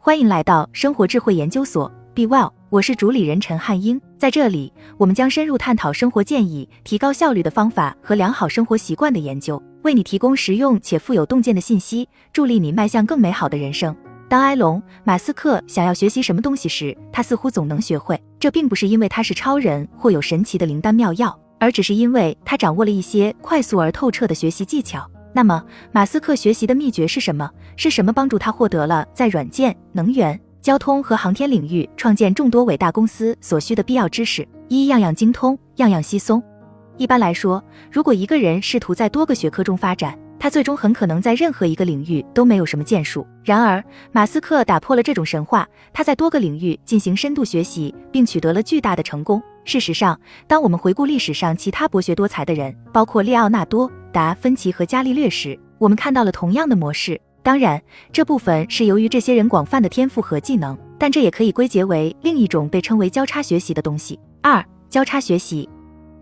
欢迎来到生活智慧研究所，Be Well，我是主理人陈汉英。在这里，我们将深入探讨生活建议、提高效率的方法和良好生活习惯的研究，为你提供实用且富有洞见的信息，助力你迈向更美好的人生。当埃隆·马斯克想要学习什么东西时，他似乎总能学会。这并不是因为他是超人或有神奇的灵丹妙药，而只是因为他掌握了一些快速而透彻的学习技巧。那么，马斯克学习的秘诀是什么？是什么帮助他获得了在软件、能源、交通和航天领域创建众多伟大公司所需的必要知识？一样样精通，样样稀松。一般来说，如果一个人试图在多个学科中发展，他最终很可能在任何一个领域都没有什么建树。然而，马斯克打破了这种神话，他在多个领域进行深度学习，并取得了巨大的成功。事实上，当我们回顾历史上其他博学多才的人，包括列奥纳多。达芬奇和伽利略时，我们看到了同样的模式。当然，这部分是由于这些人广泛的天赋和技能，但这也可以归结为另一种被称为交叉学习的东西。二、交叉学习。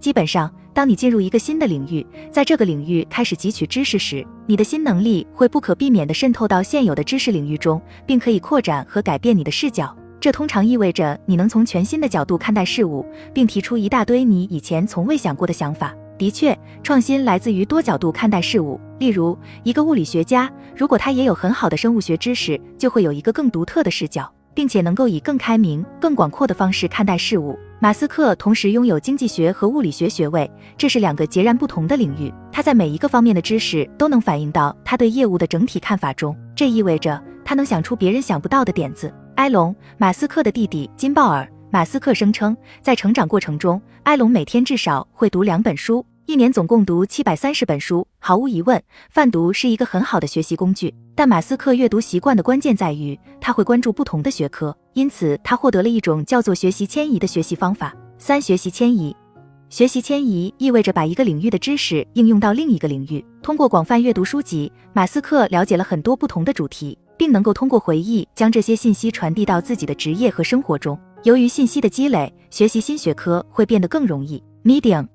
基本上，当你进入一个新的领域，在这个领域开始汲取知识时，你的新能力会不可避免地渗透到现有的知识领域中，并可以扩展和改变你的视角。这通常意味着你能从全新的角度看待事物，并提出一大堆你以前从未想过的想法。的确，创新来自于多角度看待事物。例如，一个物理学家，如果他也有很好的生物学知识，就会有一个更独特的视角，并且能够以更开明、更广阔的方式看待事物。马斯克同时拥有经济学和物理学学位，这是两个截然不同的领域。他在每一个方面的知识都能反映到他对业务的整体看法中，这意味着他能想出别人想不到的点子。埃隆·马斯克的弟弟金鲍尔。马斯克声称，在成长过程中，埃隆每天至少会读两本书，一年总共读七百三十本书。毫无疑问，泛读是一个很好的学习工具。但马斯克阅读习惯的关键在于，他会关注不同的学科，因此他获得了一种叫做学习迁移的学习方法。三、学习迁移。学习迁移意味着把一个领域的知识应用到另一个领域。通过广泛阅读书籍，马斯克了解了很多不同的主题，并能够通过回忆将这些信息传递到自己的职业和生活中。由于信息的积累，学习新学科会变得更容易。Medium，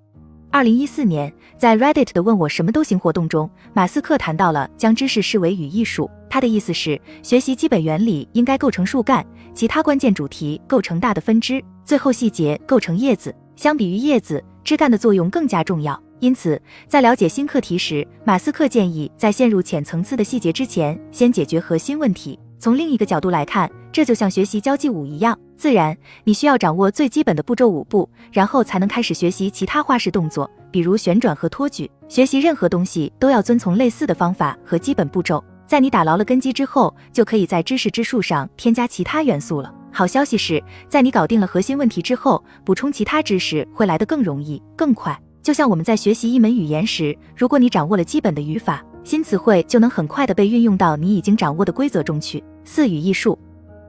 二零一四年，在 Reddit 的“问我什么都行”活动中，马斯克谈到了将知识视为语艺术。他的意思是，学习基本原理应该构成树干，其他关键主题构成大的分支，最后细节构成叶子。相比于叶子，枝干的作用更加重要。因此，在了解新课题时，马斯克建议在陷入浅层次的细节之前，先解决核心问题。从另一个角度来看，这就像学习交际舞一样。自然，你需要掌握最基本的步骤五步，然后才能开始学习其他花式动作，比如旋转和托举。学习任何东西都要遵从类似的方法和基本步骤。在你打牢了根基之后，就可以在知识之树上添加其他元素了。好消息是，在你搞定了核心问题之后，补充其他知识会来得更容易、更快。就像我们在学习一门语言时，如果你掌握了基本的语法，新词汇就能很快地被运用到你已经掌握的规则中去。四语艺术。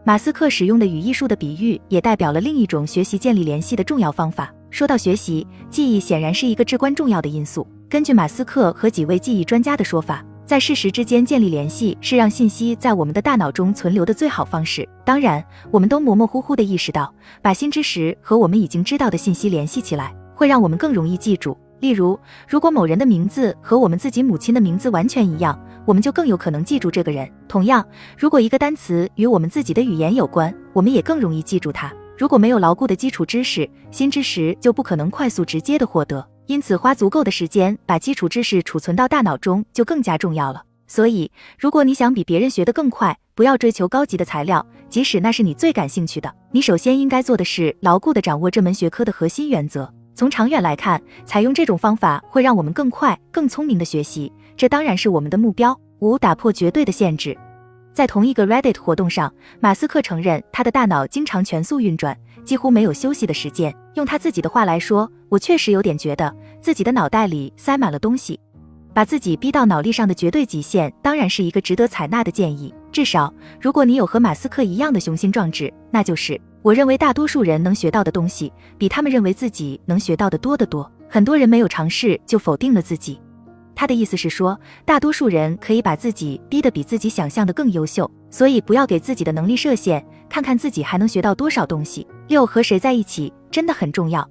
马斯克使用的语艺术的比喻，也代表了另一种学习建立联系的重要方法。说到学习，记忆显然是一个至关重要的因素。根据马斯克和几位记忆专家的说法，在事实之间建立联系是让信息在我们的大脑中存留的最好方式。当然，我们都模模糊糊地意识到，把新知识和我们已经知道的信息联系起来，会让我们更容易记住。例如，如果某人的名字和我们自己母亲的名字完全一样。我们就更有可能记住这个人。同样，如果一个单词与我们自己的语言有关，我们也更容易记住它。如果没有牢固的基础知识，新知识就不可能快速直接的获得。因此，花足够的时间把基础知识储存到大脑中就更加重要了。所以，如果你想比别人学得更快，不要追求高级的材料，即使那是你最感兴趣的。你首先应该做的是牢固的掌握这门学科的核心原则。从长远来看，采用这种方法会让我们更快、更聪明的学习。这当然是我们的目标。五、打破绝对的限制。在同一个 Reddit 活动上，马斯克承认他的大脑经常全速运转，几乎没有休息的时间。用他自己的话来说，我确实有点觉得自己的脑袋里塞满了东西。把自己逼到脑力上的绝对极限，当然是一个值得采纳的建议。至少，如果你有和马斯克一样的雄心壮志，那就是我认为大多数人能学到的东西，比他们认为自己能学到的多得多。很多人没有尝试就否定了自己。他的意思是说，大多数人可以把自己逼得比自己想象的更优秀，所以不要给自己的能力设限，看看自己还能学到多少东西。六和谁在一起真的很重要。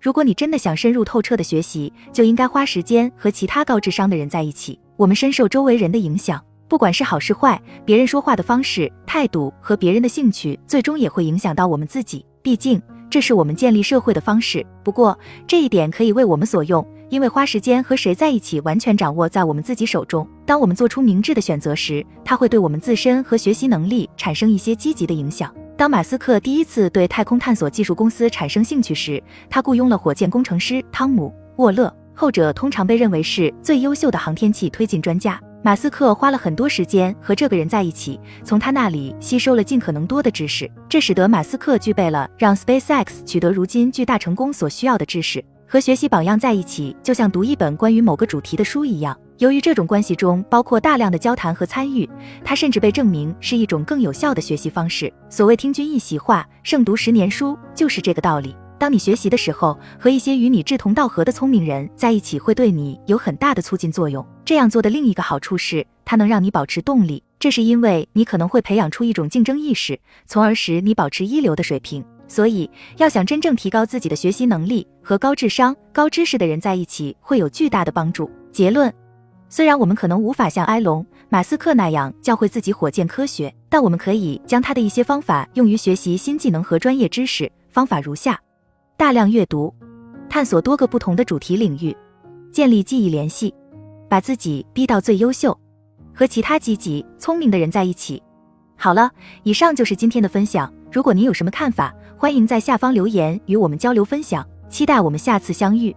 如果你真的想深入透彻的学习，就应该花时间和其他高智商的人在一起。我们深受周围人的影响，不管是好是坏，别人说话的方式、态度和别人的兴趣，最终也会影响到我们自己。毕竟，这是我们建立社会的方式。不过，这一点可以为我们所用，因为花时间和谁在一起，完全掌握在我们自己手中。当我们做出明智的选择时，它会对我们自身和学习能力产生一些积极的影响。当马斯克第一次对太空探索技术公司产生兴趣时，他雇佣了火箭工程师汤姆·沃勒，后者通常被认为是最优秀的航天器推进专家。马斯克花了很多时间和这个人在一起，从他那里吸收了尽可能多的知识，这使得马斯克具备了让 SpaceX 取得如今巨大成功所需要的知识。和学习榜样在一起，就像读一本关于某个主题的书一样。由于这种关系中包括大量的交谈和参与，它甚至被证明是一种更有效的学习方式。所谓听君一席话，胜读十年书，就是这个道理。当你学习的时候，和一些与你志同道合的聪明人在一起，会对你有很大的促进作用。这样做的另一个好处是，它能让你保持动力。这是因为你可能会培养出一种竞争意识，从而使你保持一流的水平。所以，要想真正提高自己的学习能力，和高智商、高知识的人在一起会有巨大的帮助。结论：虽然我们可能无法像埃隆·马斯克那样教会自己火箭科学，但我们可以将他的一些方法用于学习新技能和专业知识。方法如下。大量阅读，探索多个不同的主题领域，建立记忆联系，把自己逼到最优秀，和其他积极聪明的人在一起。好了，以上就是今天的分享。如果您有什么看法，欢迎在下方留言与我们交流分享。期待我们下次相遇。